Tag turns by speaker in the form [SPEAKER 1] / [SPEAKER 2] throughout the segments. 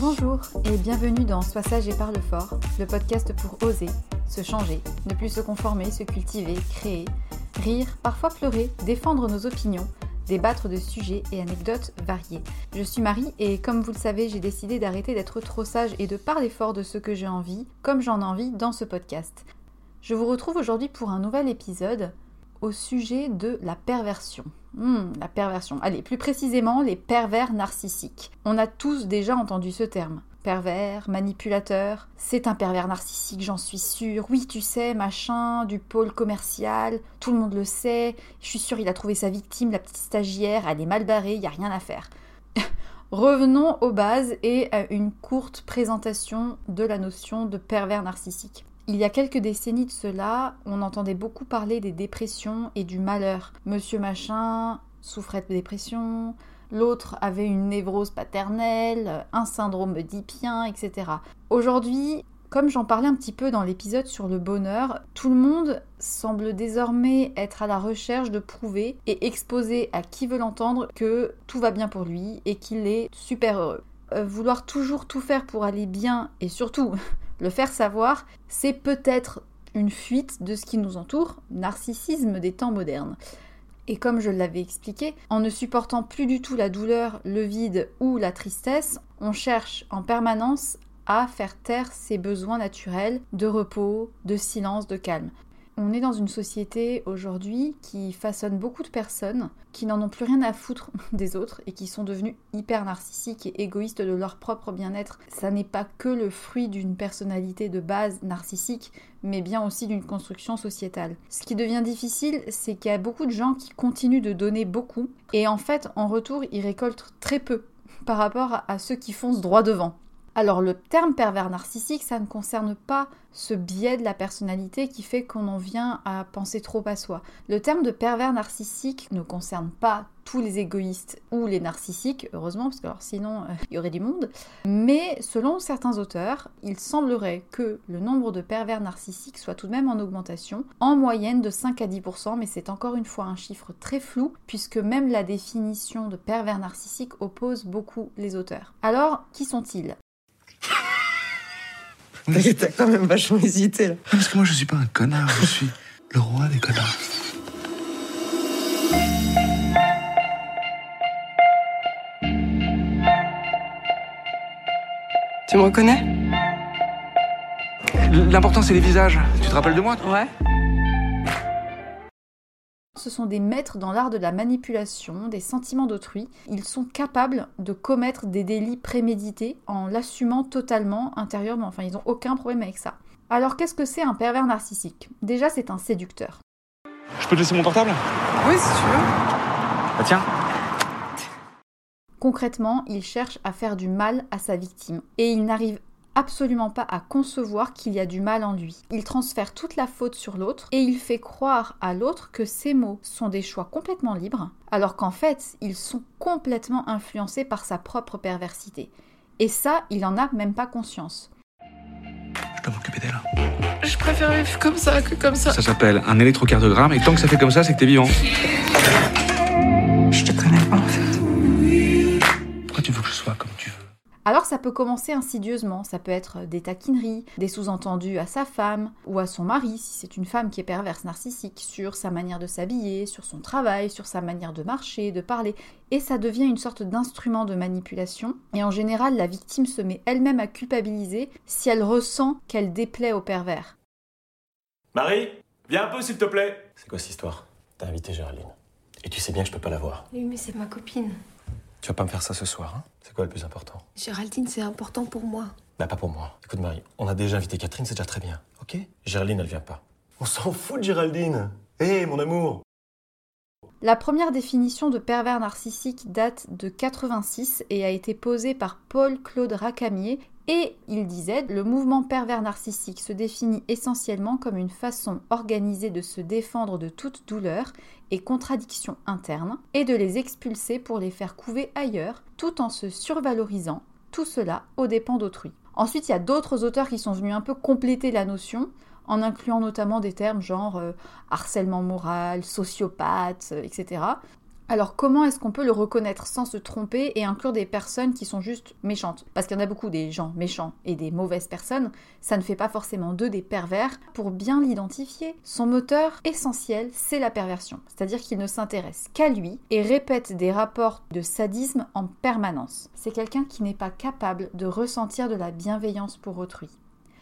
[SPEAKER 1] Bonjour et bienvenue dans Sois sage et parle fort, le podcast pour oser, se changer, ne plus se conformer, se cultiver, créer, rire, parfois pleurer, défendre nos opinions, débattre de sujets et anecdotes variés. Je suis Marie et comme vous le savez, j'ai décidé d'arrêter d'être trop sage et de parler fort de ce que j'ai envie, comme j'en ai envie dans ce podcast. Je vous retrouve aujourd'hui pour un nouvel épisode au sujet de la perversion. Hmm, la perversion. Allez, plus précisément, les pervers narcissiques. On a tous déjà entendu ce terme. Pervers, manipulateur, c'est un pervers narcissique, j'en suis sûre. Oui, tu sais, machin, du pôle commercial, tout le monde le sait. Je suis sûre, il a trouvé sa victime, la petite stagiaire, elle est mal barrée, il n'y a rien à faire. Revenons aux bases et à une courte présentation de la notion de pervers narcissique. Il y a quelques décennies de cela, on entendait beaucoup parler des dépressions et du malheur. Monsieur Machin souffrait de dépression, l'autre avait une névrose paternelle, un syndrome d'Oedipien, etc. Aujourd'hui, comme j'en parlais un petit peu dans l'épisode sur le bonheur, tout le monde semble désormais être à la recherche de prouver et exposer à qui veut l'entendre que tout va bien pour lui et qu'il est super heureux. Euh, vouloir toujours tout faire pour aller bien et surtout le faire savoir, c'est peut-être une fuite de ce qui nous entoure, narcissisme des temps modernes. Et comme je l'avais expliqué, en ne supportant plus du tout la douleur, le vide ou la tristesse, on cherche en permanence à faire taire ses besoins naturels de repos, de silence, de calme.
[SPEAKER 2] On est dans une société aujourd'hui qui façonne beaucoup de personnes qui n'en ont plus rien à foutre des autres et qui sont devenues hyper narcissiques et égoïstes de leur propre bien-être. Ça n'est pas que le fruit d'une personnalité de base narcissique, mais bien aussi d'une construction sociétale. Ce qui devient difficile, c'est qu'il y a beaucoup de gens qui continuent de donner beaucoup et en fait, en retour, ils récoltent très peu par rapport à ceux qui foncent droit devant. Alors le terme pervers narcissique, ça ne concerne pas ce biais de la personnalité qui fait qu'on en vient à penser trop à soi. Le terme de pervers narcissique ne concerne pas tous les égoïstes ou les narcissiques, heureusement, parce que sinon euh, il y aurait du monde. Mais selon certains auteurs, il semblerait que le nombre de pervers narcissiques soit tout de même en augmentation, en moyenne de 5 à 10%, mais c'est encore une fois un chiffre très flou, puisque même la définition de pervers narcissique oppose beaucoup les auteurs. Alors, qui sont-ils?
[SPEAKER 3] T'as quand même vachement hésité là.
[SPEAKER 4] Parce que moi je suis pas un connard, je suis le roi des connards.
[SPEAKER 3] Tu me reconnais?
[SPEAKER 4] L'important c'est les visages. Tu te rappelles de moi
[SPEAKER 3] Ouais
[SPEAKER 2] ce sont des maîtres dans l'art de la manipulation des sentiments d'autrui. Ils sont capables de commettre des délits prémédités en l'assumant totalement intérieurement. Enfin, ils n'ont aucun problème avec ça. Alors, qu'est-ce que c'est un pervers narcissique? Déjà, c'est un séducteur.
[SPEAKER 4] Je peux te laisser mon portable?
[SPEAKER 3] Oui, si tu veux.
[SPEAKER 4] Bah tiens.
[SPEAKER 2] Concrètement, il cherche à faire du mal à sa victime. Et il n'arrive absolument pas à concevoir qu'il y a du mal en lui. Il transfère toute la faute sur l'autre et il fait croire à l'autre que ses mots sont des choix complètement libres, alors qu'en fait, ils sont complètement influencés par sa propre perversité. Et ça, il en a même pas conscience.
[SPEAKER 4] Je peux m'occuper d'elle.
[SPEAKER 3] Je préfère vivre comme ça que comme ça.
[SPEAKER 4] Ça s'appelle un électrocardiogramme et tant que ça fait comme ça, c'est que t'es vivant.
[SPEAKER 3] Je te connais pas
[SPEAKER 2] alors ça peut commencer insidieusement, ça peut être des taquineries, des sous-entendus à sa femme ou à son mari si c'est une femme qui est perverse narcissique, sur sa manière de s'habiller, sur son travail, sur sa manière de marcher, de parler, et ça devient une sorte d'instrument de manipulation, et en général la victime se met elle-même à culpabiliser si elle ressent qu'elle déplaît au pervers.
[SPEAKER 5] Marie, viens un peu s'il te plaît C'est quoi cette histoire? T'as invité Géraldine. Et tu sais bien que je peux pas la voir.
[SPEAKER 6] Oui, mais c'est ma copine.
[SPEAKER 5] Tu vas pas me faire ça ce soir, hein C'est quoi le plus important?
[SPEAKER 6] Géraldine, c'est important pour moi.
[SPEAKER 5] Bah pas pour moi. Écoute Marie, on a déjà invité Catherine, c'est déjà très bien, ok? Géraldine, elle vient pas. On s'en fout de Géraldine Hé, mon amour
[SPEAKER 2] La première définition de pervers narcissique date de 86 et a été posée par Paul-Claude Racamier et il disait le mouvement pervers narcissique se définit essentiellement comme une façon organisée de se défendre de toute douleur et contradiction interne et de les expulser pour les faire couver ailleurs tout en se survalorisant, tout cela aux dépens d'autrui. Ensuite, il y a d'autres auteurs qui sont venus un peu compléter la notion en incluant notamment des termes genre euh, harcèlement moral, sociopathe, euh, etc. Alors comment est-ce qu'on peut le reconnaître sans se tromper et inclure des personnes qui sont juste méchantes? Parce qu'il y en a beaucoup des gens méchants et des mauvaises personnes, ça ne fait pas forcément d'eux des pervers. Pour bien l'identifier, son moteur essentiel, c'est la perversion. C'est-à-dire qu'il ne s'intéresse qu'à lui et répète des rapports de sadisme en permanence. C'est quelqu'un qui n'est pas capable de ressentir de la bienveillance pour autrui.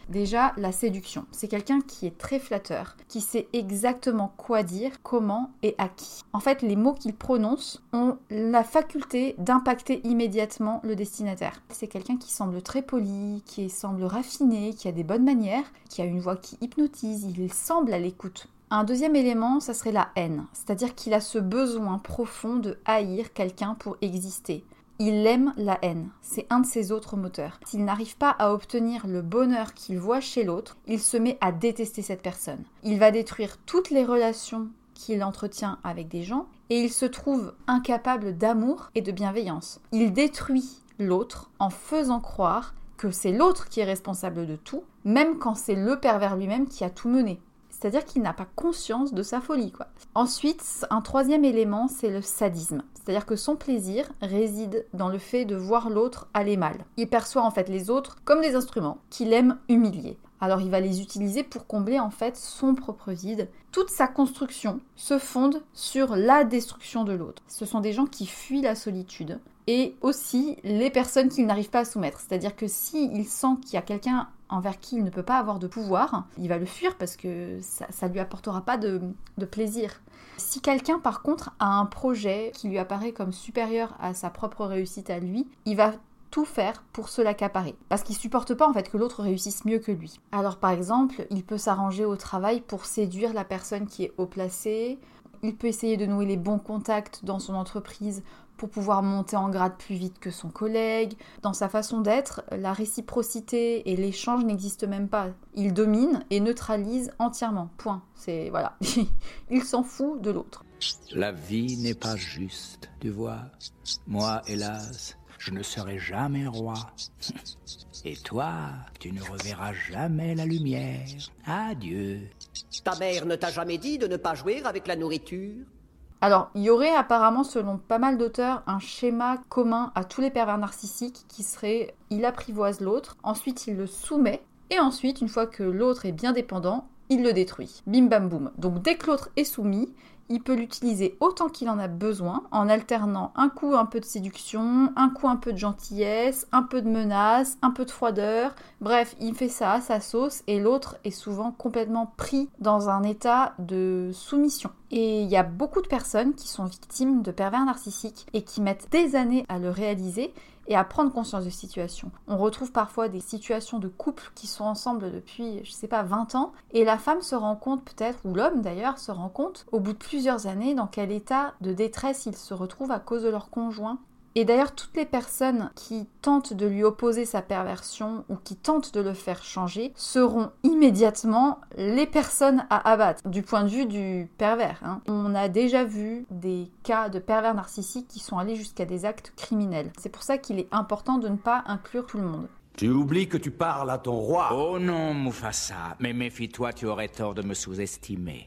[SPEAKER 2] Déjà, la séduction. C'est quelqu'un qui est très flatteur, qui sait exactement quoi dire, comment et à qui. En fait, les mots qu'il prononce ont la faculté d'impacter immédiatement le destinataire. C'est quelqu'un qui semble très poli, qui semble raffiné, qui a des bonnes manières, qui a une voix qui hypnotise, il semble à l'écoute. Un deuxième élément, ça serait la haine, c'est-à-dire qu'il a ce besoin profond de haïr quelqu'un pour exister. Il aime la haine, c'est un de ses autres moteurs. S'il n'arrive pas à obtenir le bonheur qu'il voit chez l'autre, il se met à détester cette personne. Il va détruire toutes les relations qu'il entretient avec des gens et il se trouve incapable d'amour et de bienveillance. Il détruit l'autre en faisant croire que c'est l'autre qui est responsable de tout, même quand c'est le pervers lui-même qui a tout mené. C'est-à-dire qu'il n'a pas conscience de sa folie. Ensuite, un troisième élément, c'est le sadisme. C'est-à-dire que son plaisir réside dans le fait de voir l'autre aller mal. Il perçoit en fait les autres comme des instruments qu'il aime humilier. Alors il va les utiliser pour combler en fait son propre vide. Toute sa construction se fonde sur la destruction de l'autre. Ce sont des gens qui fuient la solitude et aussi les personnes qu'il n'arrive pas à soumettre. C'est-à-dire que s'il sent qu'il y a quelqu'un envers qui il ne peut pas avoir de pouvoir, il va le fuir parce que ça ne lui apportera pas de, plaisir. Si quelqu'un par contre a un projet qui lui apparaît comme supérieur à sa propre réussite à lui, il va tout faire pour se l'accaparer. Parce qu'il supporte pas en fait que l'autre réussisse mieux que lui. Alors par exemple, il peut s'arranger au travail pour séduire la personne qui est haut placée. Il peut essayer de nouer les bons contacts dans son entreprise pour pouvoir monter en grade plus vite que son collègue. Dans sa façon d'être, la réciprocité et l'échange n'existent même pas. Il domine et neutralise entièrement. Point. C'est voilà. il s'en fout de l'autre.
[SPEAKER 7] La vie n'est pas juste, tu vois. Moi, hélas, je ne serai jamais roi. Et toi, tu ne reverras jamais la lumière. Adieu.
[SPEAKER 8] Ta mère ne t'a jamais dit de ne pas jouer avec la nourriture
[SPEAKER 2] alors, il y aurait apparemment, selon pas mal d'auteurs, un schéma commun à tous les pervers narcissiques qui serait il apprivoise l'autre, ensuite il le soumet, et ensuite, une fois que l'autre est bien dépendant, il le détruit. Bim bam boum. Donc dès que l'autre est soumis, il peut l'utiliser autant qu'il en a besoin, en alternant un coup un peu de séduction, un coup un peu de gentillesse, un peu de menace, un peu de froideur. Bref, il fait ça à sa sauce et l'autre est souvent complètement pris dans un état de soumission. Et il y a beaucoup de personnes qui sont victimes de pervers narcissiques et qui mettent des années à le réaliser et à prendre conscience de situation. On retrouve parfois des situations de couple qui sont ensemble depuis, je sais pas, 20 ans, et la femme se rend compte peut-être, ou l'homme d'ailleurs, se rend compte au bout de plusieurs années dans quel état de détresse il se retrouve à cause de leur conjoint et d'ailleurs, toutes les personnes qui tentent de lui opposer sa perversion ou qui tentent de le faire changer seront immédiatement les personnes à abattre du point de vue du pervers. Hein. On a déjà vu des cas de pervers narcissiques qui sont allés jusqu'à des actes criminels. C'est pour ça qu'il est important de ne pas inclure tout le monde.
[SPEAKER 9] Tu oublies que tu parles à ton roi.
[SPEAKER 7] Oh non, Mufasa, mais méfie-toi, tu aurais tort de me sous-estimer.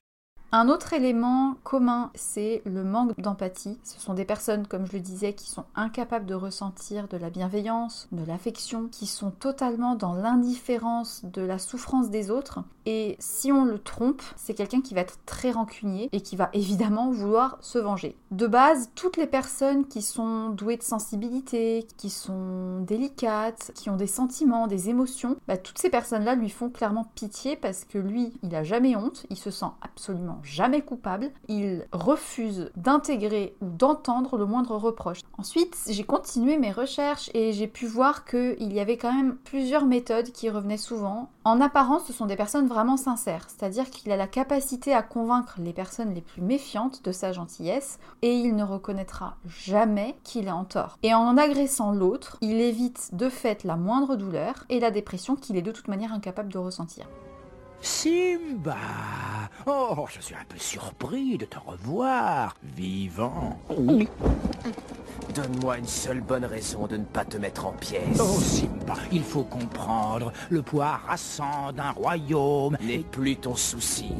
[SPEAKER 2] Un autre élément commun, c'est le manque d'empathie. Ce sont des personnes, comme je le disais, qui sont incapables de ressentir de la bienveillance, de l'affection, qui sont totalement dans l'indifférence de la souffrance des autres. Et si on le trompe, c'est quelqu'un qui va être très rancunier et qui va évidemment vouloir se venger. De base, toutes les personnes qui sont douées de sensibilité, qui sont délicates, qui ont des sentiments, des émotions, bah, toutes ces personnes-là lui font clairement pitié parce que lui, il a jamais honte, il se sent absolument jamais coupable, il refuse d'intégrer ou d'entendre le moindre reproche. Ensuite, j'ai continué mes recherches et j'ai pu voir qu'il y avait quand même plusieurs méthodes qui revenaient souvent. En apparence, ce sont des personnes vraiment sincères, c'est-à-dire qu'il a la capacité à convaincre les personnes les plus méfiantes de sa gentillesse et il ne reconnaîtra jamais qu'il est en tort. Et en agressant l'autre, il évite de fait la moindre douleur et la dépression qu'il est de toute manière incapable de ressentir.
[SPEAKER 7] Simba Oh, je suis un peu surpris de te revoir, vivant.
[SPEAKER 9] Donne-moi une seule bonne raison de ne pas te mettre en pièces.
[SPEAKER 7] Oh, Simba, il faut comprendre, le poids rassant d'un royaume
[SPEAKER 9] n'est plus ton souci.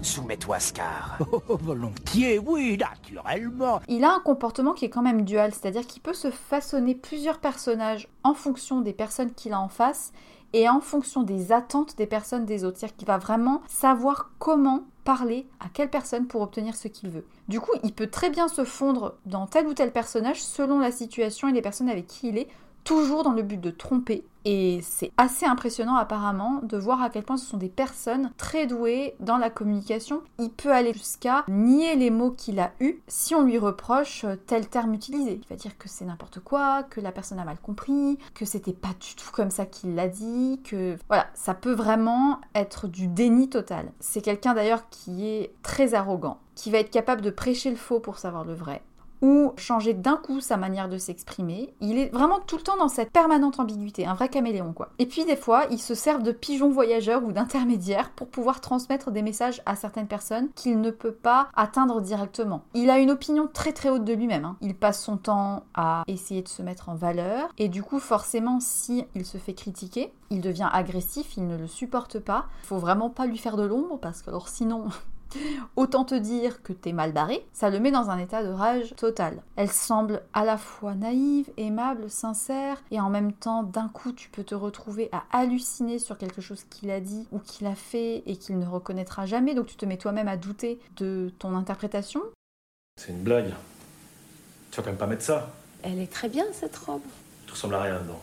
[SPEAKER 9] Soumets-toi, Scar.
[SPEAKER 7] Oh, volontiers, oui, naturellement.
[SPEAKER 2] Il a un comportement qui est quand même dual, c'est-à-dire qu'il peut se façonner plusieurs personnages en fonction des personnes qu'il a en face et en fonction des attentes des personnes des autres. C'est-à-dire qu'il va vraiment savoir comment parler à quelle personne pour obtenir ce qu'il veut. Du coup, il peut très bien se fondre dans tel ou tel personnage selon la situation et les personnes avec qui il est, toujours dans le but de tromper. Et c'est assez impressionnant apparemment de voir à quel point ce sont des personnes très douées dans la communication. Il peut aller jusqu'à nier les mots qu'il a eus si on lui reproche tel terme utilisé. Il va dire que c'est n'importe quoi, que la personne a mal compris, que c'était pas du tout comme ça qu'il l'a dit, que voilà, ça peut vraiment être du déni total. C'est quelqu'un d'ailleurs qui est très arrogant, qui va être capable de prêcher le faux pour savoir le vrai, ou changer d'un coup sa manière de s'exprimer. Il est vraiment tout le temps dans cette permanente ambiguïté, un vrai caméléon quoi. Et puis des fois, il se sert de pigeon voyageur ou d'intermédiaire pour pouvoir transmettre des messages à certaines personnes qu'il ne peut pas atteindre directement. Il a une opinion très très haute de lui-même. Hein. Il passe son temps à essayer de se mettre en valeur et du coup forcément si il se fait critiquer, il devient agressif, il ne le supporte pas. Il faut vraiment pas lui faire de l'ombre parce que alors sinon Autant te dire que t'es mal barré, ça le met dans un état de rage total. Elle semble à la fois naïve, aimable, sincère, et en même temps, d'un coup, tu peux te retrouver à halluciner sur quelque chose qu'il a dit ou qu'il a fait et qu'il ne reconnaîtra jamais, donc tu te mets toi-même à douter de ton interprétation.
[SPEAKER 5] C'est une blague. Tu vas quand même pas mettre ça.
[SPEAKER 6] Elle est très bien cette robe.
[SPEAKER 5] Tu ressembles à rien dedans.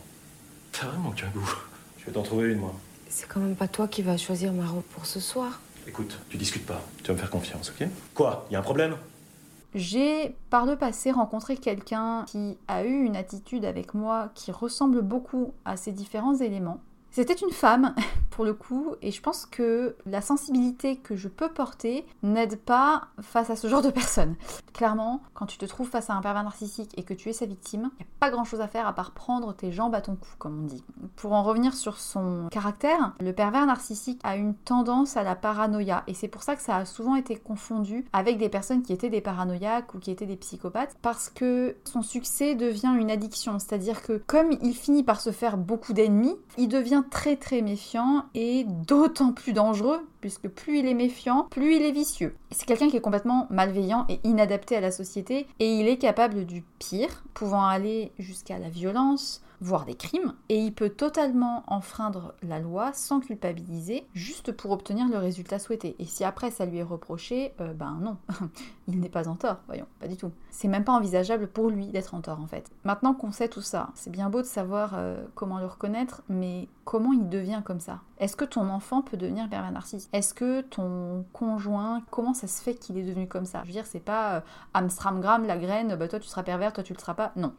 [SPEAKER 5] T'as vraiment qu'un goût. Je vais t'en trouver une, moi.
[SPEAKER 6] C'est quand même pas toi qui vas choisir ma robe pour ce soir.
[SPEAKER 5] Écoute, tu discutes pas. Tu vas me faire confiance, ok? Quoi? Y a un problème?
[SPEAKER 2] J'ai par le passé rencontré quelqu'un qui a eu une attitude avec moi qui ressemble beaucoup à ces différents éléments. C'était une femme, pour le coup, et je pense que la sensibilité que je peux porter n'aide pas face à ce genre de personnes. Clairement, quand tu te trouves face à un pervers narcissique et que tu es sa victime, il n'y a pas grand chose à faire à part prendre tes jambes à ton cou, comme on dit. Pour en revenir sur son caractère, le pervers narcissique a une tendance à la paranoïa, et c'est pour ça que ça a souvent été confondu avec des personnes qui étaient des paranoïaques ou qui étaient des psychopathes, parce que son succès devient une addiction, c'est-à-dire que comme il finit par se faire beaucoup d'ennemis, il devient très très méfiant et d'autant plus dangereux puisque plus il est méfiant, plus il est vicieux. C'est quelqu'un qui est complètement malveillant et inadapté à la société et il est capable du pire, pouvant aller jusqu'à la violence, voire des crimes, et il peut totalement enfreindre la loi sans culpabiliser, juste pour obtenir le résultat souhaité. Et si après ça lui est reproché, euh, ben non, il n'est pas en tort, voyons, pas du tout. C'est même pas envisageable pour lui d'être en tort en fait. Maintenant qu'on sait tout ça, c'est bien beau de savoir euh, comment le reconnaître, mais comment il devient comme ça? Est-ce que ton enfant peut devenir pervers narcissique? Est-ce que ton conjoint, comment ça se fait qu'il est devenu comme ça Je veux dire, c'est pas euh, Amstramgram, la graine, bah toi tu seras pervers, toi tu le seras pas. Non.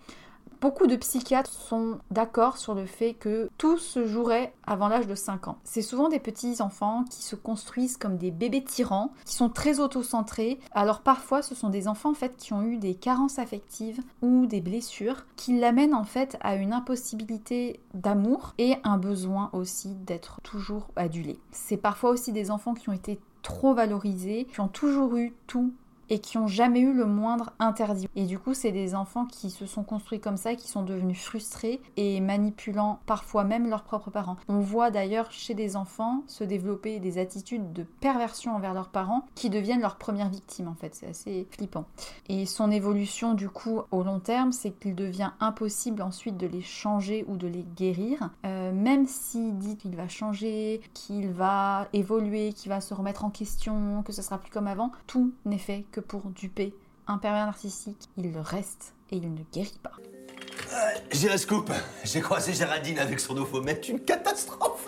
[SPEAKER 2] Beaucoup de psychiatres sont d'accord sur le fait que tout se jouerait avant l'âge de 5 ans. C'est souvent des petits enfants qui se construisent comme des bébés tyrans, qui sont très autocentrés. Alors parfois, ce sont des enfants en qui ont eu des carences affectives ou des blessures qui l'amènent en fait à une impossibilité d'amour et un besoin aussi d'être toujours adulé. C'est parfois aussi des enfants qui ont été trop valorisés, qui ont toujours eu tout et qui ont jamais eu le moindre interdit. Et du coup, c'est des enfants qui se sont construits comme ça, qui sont devenus frustrés et manipulant parfois même leurs propres parents. On voit d'ailleurs chez des enfants se développer des attitudes de perversion envers leurs parents qui deviennent leurs premières victimes en fait. C'est assez flippant. Et son évolution du coup au long terme, c'est qu'il devient impossible ensuite de les changer ou de les guérir. Euh, même s'il dit qu'il va changer, qu'il va évoluer, qu'il va se remettre en question, que ce sera plus comme avant, tout n'est fait que pour duper un pervers narcissique, il le reste et il ne guérit pas.
[SPEAKER 10] Euh, J'ai la scoop. J'ai croisé Géraldine avec son ophomètre. Une catastrophe.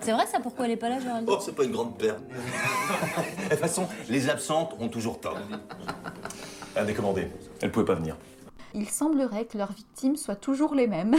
[SPEAKER 11] C'est vrai ça pourquoi elle est pas là Géraldine?
[SPEAKER 10] Oh, c'est pas une grande perte. De toute façon, les absentes ont toujours tort.
[SPEAKER 5] Elle a décommandé. Elle pouvait pas venir.
[SPEAKER 2] Il semblerait que leurs victimes soient toujours les mêmes.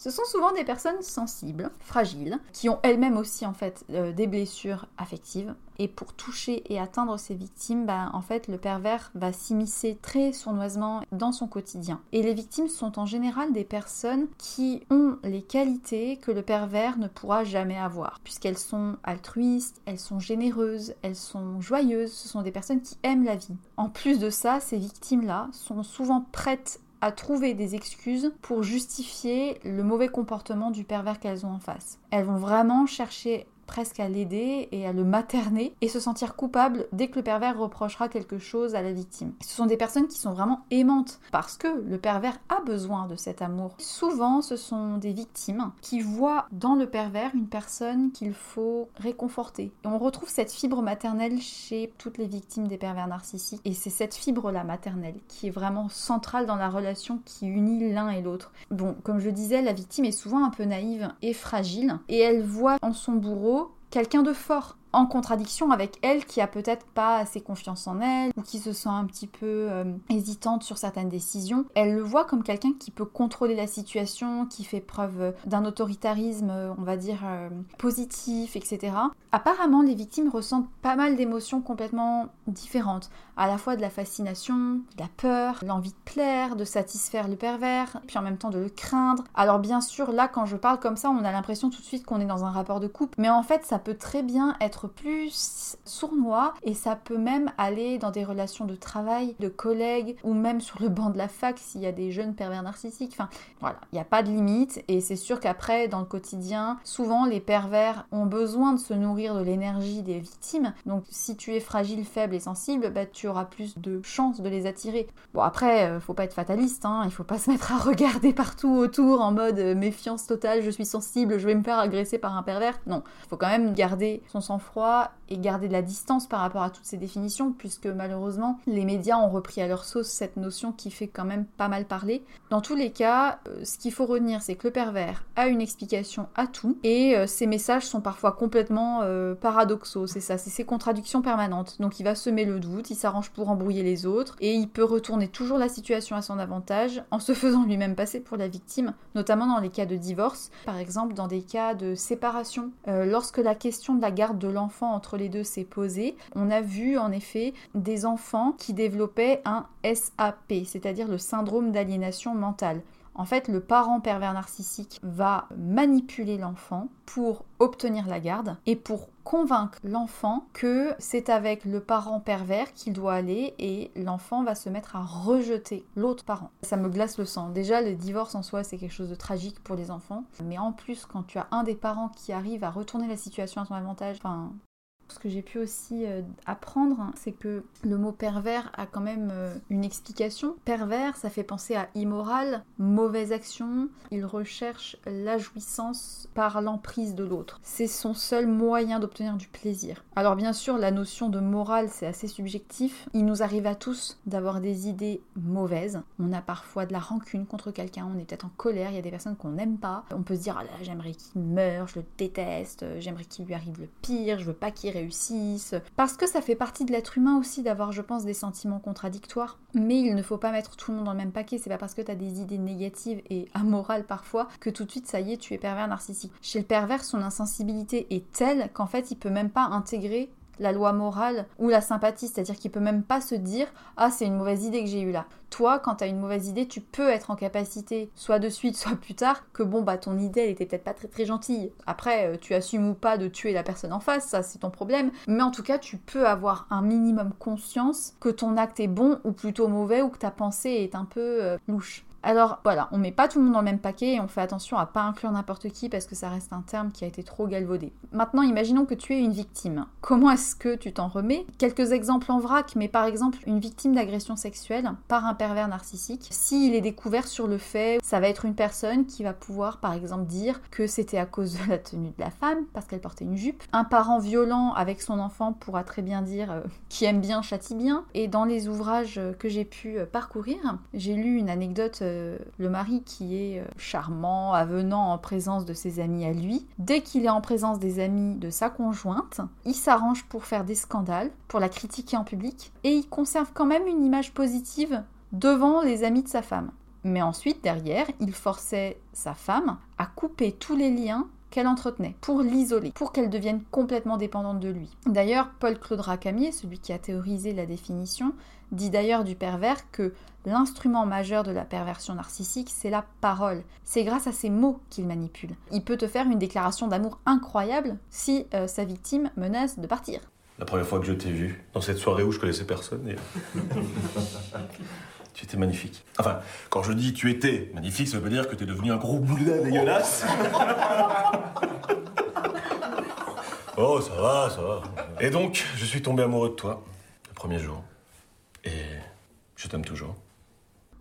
[SPEAKER 2] Ce sont souvent des personnes sensibles, fragiles, qui ont elles-mêmes aussi en fait euh, des blessures affectives. Et pour toucher et atteindre ces victimes, bah, en fait, le pervers va s'immiscer très sournoisement dans son quotidien. Et les victimes sont en général des personnes qui ont les qualités que le pervers ne pourra jamais avoir, puisqu'elles sont altruistes, elles sont généreuses, elles sont joyeuses. Ce sont des personnes qui aiment la vie. En plus de ça, ces victimes-là sont souvent prêtes à trouver des excuses pour justifier le mauvais comportement du pervers qu'elles ont en face. Elles vont vraiment chercher presque à l'aider et à le materner et se sentir coupable dès que le pervers reprochera quelque chose à la victime. Ce sont des personnes qui sont vraiment aimantes parce que le pervers a besoin de cet amour. Souvent, ce sont des victimes qui voient dans le pervers une personne qu'il faut réconforter. Et on retrouve cette fibre maternelle chez toutes les victimes des pervers narcissiques et c'est cette fibre-là maternelle qui est vraiment centrale dans la relation qui unit l'un et l'autre. Bon, comme je disais, la victime est souvent un peu naïve et fragile et elle voit en son bourreau quelqu'un de fort, en contradiction avec elle qui a peut-être pas assez confiance en elle ou qui se sent un petit peu euh, hésitante sur certaines décisions. Elle le voit comme quelqu'un qui peut contrôler la situation, qui fait preuve d'un autoritarisme, on va dire, euh, positif, etc. Apparemment, les victimes ressentent pas mal d'émotions complètement différentes, à la fois de la fascination, de la peur, l'envie de plaire, de satisfaire le pervers, puis en même temps de le craindre. Alors bien sûr, là, quand je parle comme ça, on a l'impression tout de suite qu'on est dans un rapport de couple, mais en fait, ça peut très bien être plus sournois et ça peut même aller dans des relations de travail, de collègues ou même sur le banc de la fac s'il y a des jeunes pervers narcissiques. Enfin voilà, il n'y a pas de limite et c'est sûr qu'après dans le quotidien, souvent les pervers ont besoin de se nourrir de l'énergie des victimes. Donc si tu es fragile, faible et sensible, bah, tu plus de chances de les attirer. Bon après, euh, faut pas être fataliste, hein, il faut pas se mettre à regarder partout autour en mode euh, méfiance totale, je suis sensible, je vais me faire agresser par un pervers. Non, faut quand même garder son sang-froid et garder de la distance par rapport à toutes ces définitions, puisque malheureusement, les médias ont repris à leur sauce cette notion qui fait quand même pas mal parler. Dans tous les cas, euh, ce qu'il faut retenir, c'est que le pervers a une explication à tout, et euh, ses messages sont parfois complètement euh, paradoxaux, c'est ça, c'est ses contradictions permanentes. Donc il va semer le doute, il s'arrange pour embrouiller les autres, et il peut retourner toujours la situation à son avantage en se faisant lui-même passer pour la victime, notamment dans les cas de divorce, par exemple dans des cas de séparation. lorsque la question de la garde de l'enfant entre les deux s'est posée, on a vu en effet des enfants qui développaient un SAP, c'est-à-dire le syndrome d'aliénation mentale. En fait, le parent pervers narcissique va manipuler l'enfant pour obtenir la garde et pour convaincre l'enfant que c'est avec le parent pervers qu'il doit aller et l'enfant va se mettre à rejeter l'autre parent. Ça me glace le sang. Déjà, le divorce en soi, c'est quelque chose de tragique pour les enfants. Mais en plus, quand tu as un des parents qui arrive à retourner la situation à son avantage, enfin, ce que j'ai pu aussi euh, apprendre, c'est que le mot pervers a quand même euh, une explication. Pervers, ça fait penser à immoral, mauvaise action. Il recherche la jouissance par l'emprise de l'autre. C'est son seul moyen d'obtenir du plaisir. Alors bien sûr, la notion de morale, c'est assez subjectif. Il nous arrive à tous d'avoir des idées mauvaises. On a parfois de la rancune contre quelqu'un, on est peut-être en colère, il y a des personnes qu'on n'aime pas. On peut se dire, ah là, j'aimerais qu'il meure, je le déteste, j'aimerais qu'il lui arrive le pire, je veux pas qu'il Parce que ça fait partie de l'être humain aussi d'avoir, je pense, des sentiments contradictoires. Mais il ne faut pas mettre tout le monde dans le même paquet. C'est pas parce que tu as des idées négatives et amorales parfois que tout de suite, ça y est, tu es pervers narcissique. Chez le pervers, son insensibilité est telle qu'en fait, il peut même pas intégrer la loi morale ou la sympathie, c'est-à-dire qu'il peut même pas se dire ah c'est une mauvaise idée que j'ai eue là. Toi, quand tu as une mauvaise idée, tu peux être en capacité, soit de suite, soit plus tard, que bon bah ton idée elle était peut-être pas très très gentille. Après, euh, tu assumes ou pas de tuer la personne en face, ça c'est ton problème. Mais en tout cas, tu peux avoir un minimum conscience que ton acte est bon ou plutôt mauvais ou que ta pensée est un peu euh, louche. Alors voilà, on met pas tout le monde dans le même paquet et on fait attention à pas inclure n'importe qui parce que ça reste un terme qui a été trop galvaudé. Maintenant, imaginons que tu es une victime. Comment est-ce que tu t'en remets? Quelques exemples en vrac, mais par exemple, une victime d'agression sexuelle par un pervers narcissique, s'il est découvert sur le fait, ça va être une personne qui va pouvoir par exemple dire que c'était à cause de la tenue de la femme parce qu'elle portait une jupe. Un parent violent avec son enfant pourra très bien dire euh, qui aime bien châtie bien. Et dans les ouvrages que j'ai pu euh, parcourir, j'ai lu une anecdote euh, le mari qui est euh, charmant, avenant en présence de ses amis à lui, dès qu'il est en présence des amis de sa conjointe, il s'arrange pour faire des scandales, pour la critiquer en public, et il conserve quand même une image positive devant les amis de sa femme. Mais ensuite, derrière, il forçait sa femme à couper tous les liens qu'elle entretenait, pour l'isoler, pour qu'elle devienne complètement dépendante de lui. D'ailleurs, Paul-Claude Racamier, celui qui a théorisé la définition, dit d'ailleurs du pervers que l'instrument majeur de la perversion narcissique, c'est la parole. C'est grâce à ces mots qu'il manipule. Il peut te faire une déclaration d'amour incroyable si euh, sa victime menace de partir.
[SPEAKER 5] La première fois que je t'ai vu, dans cette soirée où je connaissais personne, tu étais magnifique. Enfin, quand je dis tu étais magnifique, ça veut pas dire que t'es devenu un gros boulet dégueulasse. oh, ça va, ça va. Et donc, je suis tombé amoureux de toi, le premier jour. Je t'aime toujours.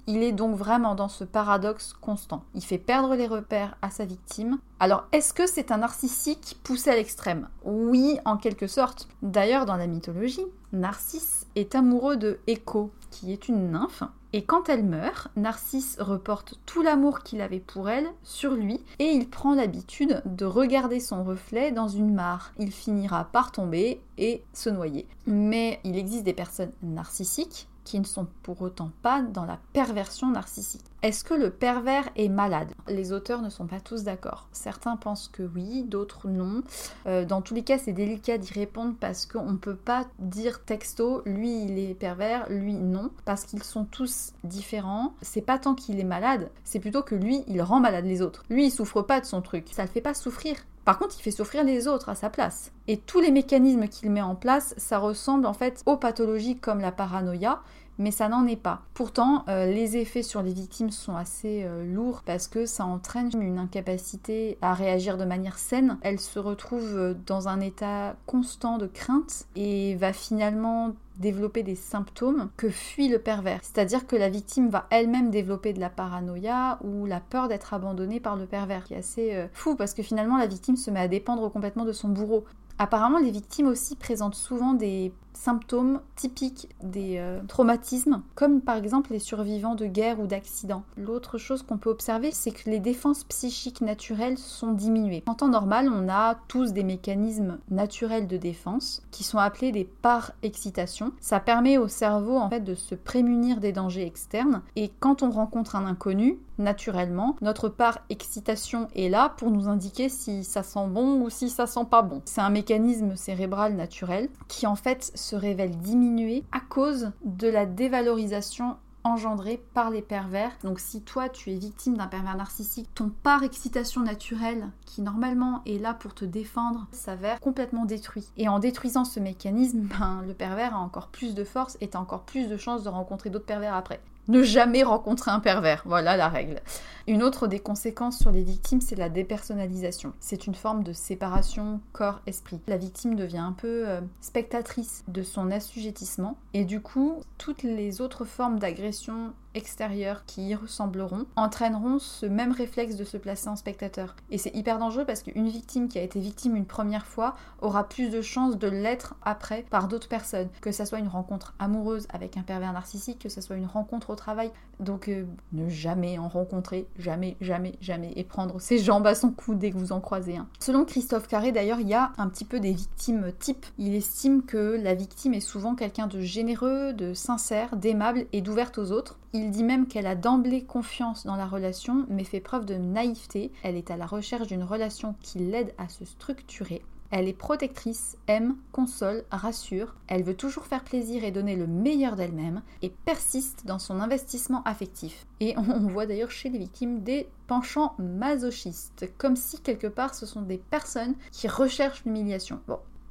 [SPEAKER 2] Il est donc vraiment dans ce paradoxe constant. Il fait perdre les repères à sa victime. Alors, est-ce que c'est un narcissique poussé à l'extrême? Oui, en quelque sorte. D'ailleurs, dans la mythologie, Narcisse est amoureux de Écho, qui est une nymphe. Et quand elle meurt, Narcisse reporte tout l'amour qu'il avait pour elle sur lui et il prend l'habitude de regarder son reflet dans une mare. Il finira par tomber et se noyer. Mais il existe des personnes narcissiques qui ne sont pour autant pas dans la perversion narcissique. Est-ce que le pervers est malade? Les auteurs ne sont pas tous d'accord. Certains pensent que oui, d'autres non. Euh, dans tous les cas, c'est délicat d'y répondre parce qu'on ne peut pas dire texto, lui il est pervers, lui non, parce qu'ils sont tous différents. C'est pas tant qu'il est malade, c'est plutôt que lui il rend malade les autres. Lui il souffre pas de son truc, ça le fait pas souffrir. Par contre, il fait souffrir les autres à sa place. Et tous les mécanismes qu'il met en place, ça ressemble en fait aux pathologies comme la paranoïa, mais ça n'en est pas. Pourtant, euh, les effets sur les victimes sont assez euh, lourds parce que ça entraîne une incapacité à réagir de manière saine. Elle se retrouve euh, dans un état constant de crainte et va finalement développer des symptômes que fuit le pervers. C'est-à-dire que la victime va elle-même développer de la paranoïa ou la peur d'être abandonnée par le pervers, qui est assez fou parce que finalement la victime se met à dépendre complètement de son bourreau. Apparemment, les victimes aussi présentent souvent des symptômes typiques des euh, traumatismes, comme par exemple les survivants de guerre ou d'accidents. L'autre chose qu'on peut observer, c'est que les défenses psychiques naturelles sont diminuées. En temps normal, on a tous des mécanismes naturels de défense qui sont appelés des par excitation. Ça permet au cerveau en fait de se prémunir des dangers externes et quand on rencontre un inconnu, naturellement, notre part excitation est là pour nous indiquer si ça sent bon ou si ça sent pas bon. C'est un mécanisme cérébral naturel qui en fait se révèle diminué à cause de la dévalorisation engendrée par les pervers. Donc si toi tu es victime d'un pervers narcissique, ton part excitation naturelle qui normalement est là pour te défendre s'avère complètement détruit. Et en détruisant ce mécanisme, ben, le pervers a encore plus de force et a encore plus de chances de rencontrer d'autres pervers après ne jamais rencontrer un pervers. Voilà la règle. Une autre des conséquences sur les victimes, c'est la dépersonnalisation. C'est une forme de séparation corps-esprit. La victime devient un peu euh, spectatrice de son assujettissement et du coup, toutes les autres formes d'agression extérieures qui y ressembleront entraîneront ce même réflexe de se placer en spectateur. Et c'est hyper dangereux parce qu'une victime qui a été victime une première fois aura plus de chances de l'être après par d'autres personnes. Que ça soit une rencontre amoureuse avec un pervers narcissique, que ça soit une rencontre au travail. Donc euh, ne jamais en rencontrer jamais, jamais, jamais, et prendre ses jambes à son cou dès que vous en croisez un. Selon Christophe Carré, d'ailleurs, il y a un petit peu des victimes types. Il estime que la victime est souvent quelqu'un de généreux, de sincère, d'aimable et d'ouverte aux autres. Il dit même qu'elle a d'emblée confiance dans la relation, mais fait preuve de naïveté. Elle est à la recherche d'une relation qui l'aide à se structurer. Elle est protectrice, aime, console, rassure, elle veut toujours faire plaisir et donner le meilleur d'elle-même et persiste dans son investissement affectif. Et on voit d'ailleurs chez les victimes des penchants masochistes, comme si quelque part ce sont des personnes qui recherchent l'humiliation.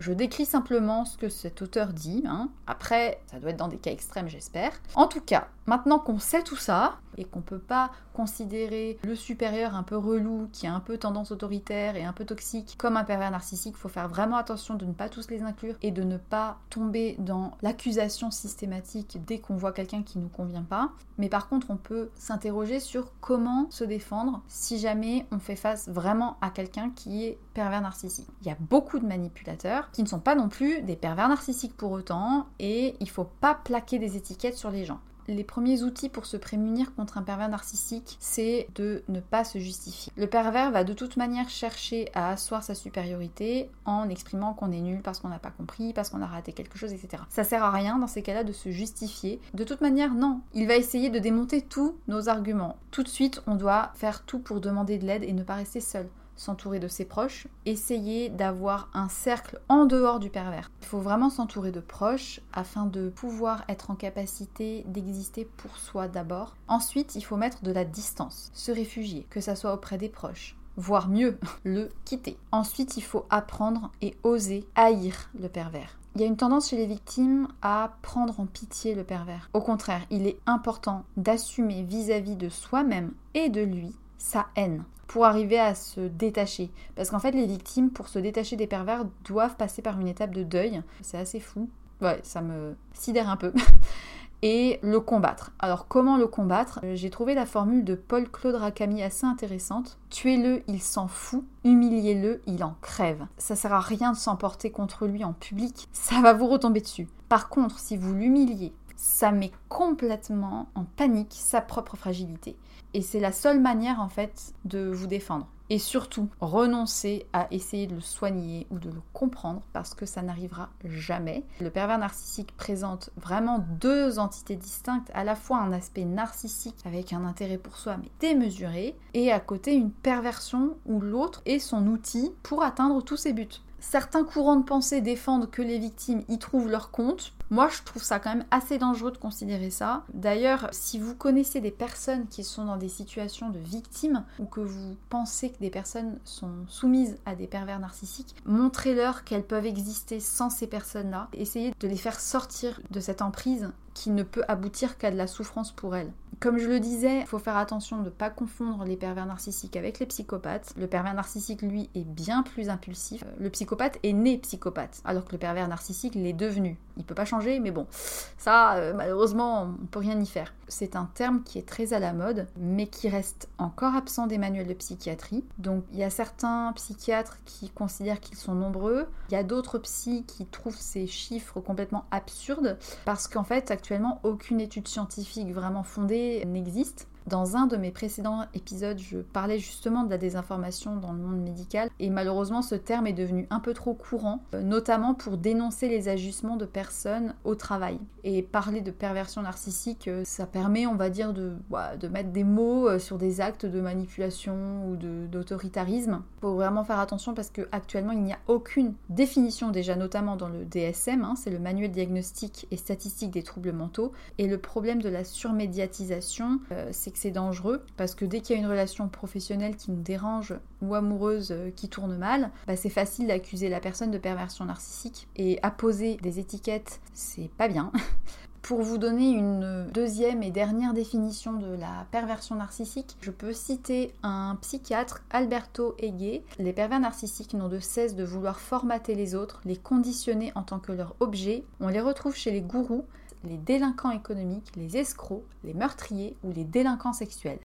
[SPEAKER 2] Je décris simplement ce que cet auteur dit. Hein. Après, ça doit être dans des cas extrêmes, j'espère. En tout cas, maintenant qu'on sait tout ça, et qu'on peut pas considérer le supérieur un peu relou, qui a un peu tendance autoritaire et un peu toxique, comme un pervers narcissique, il faut faire vraiment attention de ne pas tous les inclure et de ne pas tomber dans l'accusation systématique dès qu'on voit quelqu'un qui nous convient pas. Mais par contre, on peut s'interroger sur comment se défendre si jamais on fait face vraiment à quelqu'un qui est pervers narcissique. Il y a beaucoup de manipulateurs qui ne sont pas non plus des pervers narcissiques pour autant et il faut pas plaquer des étiquettes sur les gens les premiers outils pour se prémunir contre un pervers narcissique, c'est de ne pas se justifier. Le pervers va de toute manière chercher à asseoir sa supériorité en exprimant qu'on est nul parce qu'on n'a pas compris, parce qu'on a raté quelque chose, etc. Ça sert à rien dans ces cas-là de se justifier. De toute manière, non. Il va essayer de démonter tous nos arguments. Tout de suite, on doit faire tout pour demander de l'aide et ne pas rester seul s'entourer de ses proches, essayer d'avoir un cercle en dehors du pervers. Il faut vraiment s'entourer de proches afin de pouvoir être en capacité d'exister pour soi d'abord. Ensuite, il faut mettre de la distance, se réfugier, que ça soit auprès des proches, voire mieux, le quitter. Ensuite, il faut apprendre et oser haïr le pervers. Il y a une tendance chez les victimes à prendre en pitié le pervers. Au contraire, il est important d'assumer vis-à-vis de soi-même et de lui sa haine pour arriver à se détacher. Parce qu'en fait, les victimes, pour se détacher des pervers, doivent passer par une étape de deuil. C'est assez fou. Ouais, ça me sidère un peu. et le combattre. Alors comment le combattre? Euh, J'ai trouvé la formule de Paul-Claude Rakami assez intéressante. Tuez-le, il s'en fout. Humiliez-le, il en crève. Ça sert à rien de s'emporter contre lui en public. Ça va vous retomber dessus. Par contre, si vous l'humiliez, ça met complètement en panique sa propre fragilité. Et c'est la seule manière en fait de vous défendre. Et surtout, renoncez à essayer de le soigner ou de le comprendre parce que ça n'arrivera jamais. Le pervers narcissique présente vraiment deux entités distinctes, à la fois un aspect narcissique avec un intérêt pour soi mais démesuré, et à côté une perversion où l'autre est son outil pour atteindre tous ses buts. Certains courants de pensée défendent que les victimes y trouvent leur compte. Moi, je trouve ça quand même assez dangereux de considérer ça. D'ailleurs, si vous connaissez des personnes qui sont dans des situations de victimes ou que vous pensez que des personnes sont soumises à des pervers narcissiques, montrez-leur qu'elles peuvent exister sans ces personnes-là. Essayez de les faire sortir de cette emprise qui ne peut aboutir qu'à de la souffrance pour elle. Comme je le disais, il faut faire attention de ne pas confondre les pervers narcissiques avec les psychopathes. Le pervers narcissique, lui, est bien plus impulsif. Le psychopathe est né psychopathe, alors que le pervers narcissique l'est devenu. Il peut pas changer, mais bon, ça, euh, malheureusement, on peut rien y faire. C'est un terme qui est très à la mode, mais qui reste encore absent des manuels de psychiatrie. Donc il y a certains psychiatres qui considèrent qu'ils sont nombreux, il y a d'autres psys qui trouvent ces chiffres complètement absurdes, parce qu'en fait actuellement aucune étude scientifique vraiment fondée n'existe. Dans un de mes précédents épisodes, je parlais justement de la désinformation dans le monde médical et malheureusement ce terme est devenu un peu trop courant, euh, notamment pour dénoncer les ajustements de personnes au travail. Et parler de perversion narcissique, euh, ça permet, on va dire, de, de mettre des mots euh, sur des actes de manipulation ou d'autoritarisme. Il faut vraiment faire attention parce qu'actuellement il n'y a aucune définition déjà, notamment dans le DSM, hein, c'est le manuel diagnostique et statistique des troubles mentaux. Et le problème de la surmédiatisation, c'est que c'est dangereux parce que dès qu'il y a une relation professionnelle qui nous dérange ou amoureuse euh, qui tourne mal, bah, c'est facile d'accuser la personne de perversion narcissique et apposer des étiquettes, c'est pas bien. Pour vous donner une deuxième et dernière définition de la perversion narcissique, je peux citer un psychiatre, Alberto Hege. Les pervers narcissiques n'ont de cesse de vouloir formater les autres, les conditionner en tant que leur objet. On les retrouve chez les gourous, les délinquants économiques, les escrocs, les meurtriers ou les délinquants sexuels.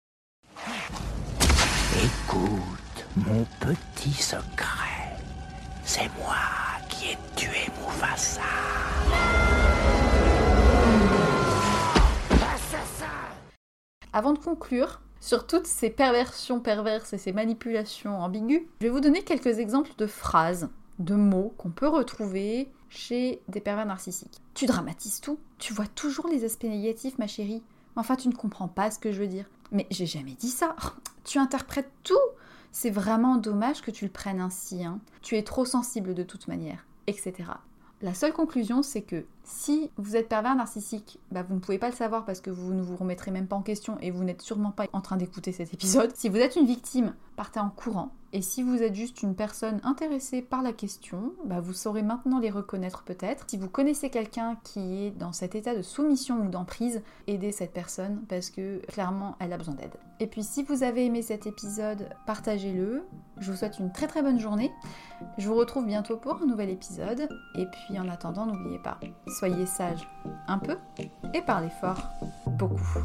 [SPEAKER 7] Écoute, mon petit secret, c'est moi qui ai tué Mufasa.
[SPEAKER 2] Avant de conclure, sur toutes ces perversions perverses et ces manipulations ambiguës, je vais vous donner quelques exemples de phrases, de mots qu'on peut retrouver chez des pervers narcissiques. Tu dramatises tout, tu vois toujours les aspects négatifs, ma chérie. Enfin, tu ne comprends pas ce que je veux dire. Mais j'ai jamais dit ça. Tu interprètes tout. C'est vraiment dommage que tu le prennes ainsi. Hein. Tu es trop sensible de toute manière, etc. La seule conclusion, c'est que si vous êtes pervers narcissique, bah vous ne pouvez pas le savoir parce que vous ne vous remettrez même pas en question et vous n'êtes sûrement pas en train d'écouter cet épisode. Si vous êtes une victime, partez en courant. Et si vous êtes juste une personne intéressée par la question, bah vous saurez maintenant les reconnaître peut-être. Si vous connaissez quelqu'un qui est dans cet état de soumission ou d'emprise, aidez cette personne parce que clairement elle a besoin d'aide. Et puis si vous avez aimé cet épisode, partagez-le. Je vous souhaite une très très bonne journée. Je vous retrouve bientôt pour un nouvel épisode. Et puis en attendant, n'oubliez pas, soyez sage, un peu, et parlez fort, beaucoup.